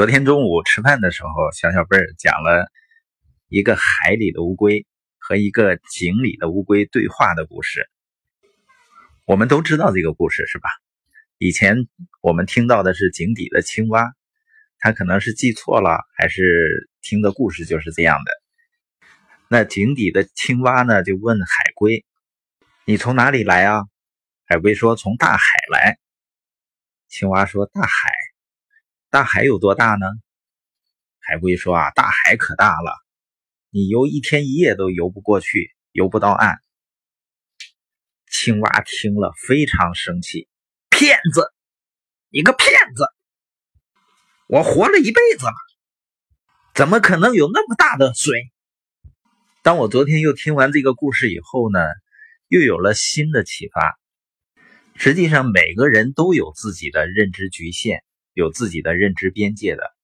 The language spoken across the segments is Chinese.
昨天中午吃饭的时候，小小贝儿讲了一个海里的乌龟和一个井里的乌龟对话的故事。我们都知道这个故事是吧？以前我们听到的是井底的青蛙，他可能是记错了，还是听的故事就是这样的。那井底的青蛙呢，就问海龟：“你从哪里来啊？”海龟说：“从大海来。”青蛙说：“大海。”大海有多大呢？海龟说：“啊，大海可大了，你游一天一夜都游不过去，游不到岸。”青蛙听了非常生气：“骗子，你个骗子！我活了一辈子了，怎么可能有那么大的水？”当我昨天又听完这个故事以后呢，又有了新的启发。实际上，每个人都有自己的认知局限。有自己的认知边界的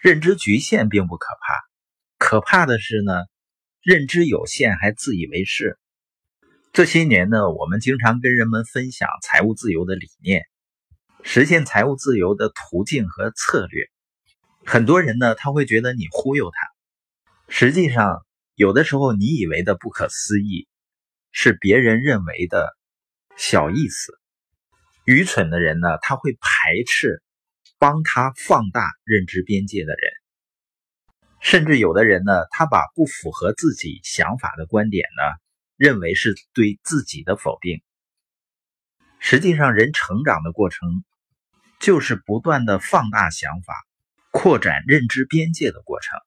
认知局限并不可怕，可怕的是呢，认知有限还自以为是。这些年呢，我们经常跟人们分享财务自由的理念，实现财务自由的途径和策略。很多人呢，他会觉得你忽悠他。实际上，有的时候你以为的不可思议，是别人认为的小意思。愚蠢的人呢，他会排斥。帮他放大认知边界的人，甚至有的人呢，他把不符合自己想法的观点呢，认为是对自己的否定。实际上，人成长的过程就是不断的放大想法、扩展认知边界的过程。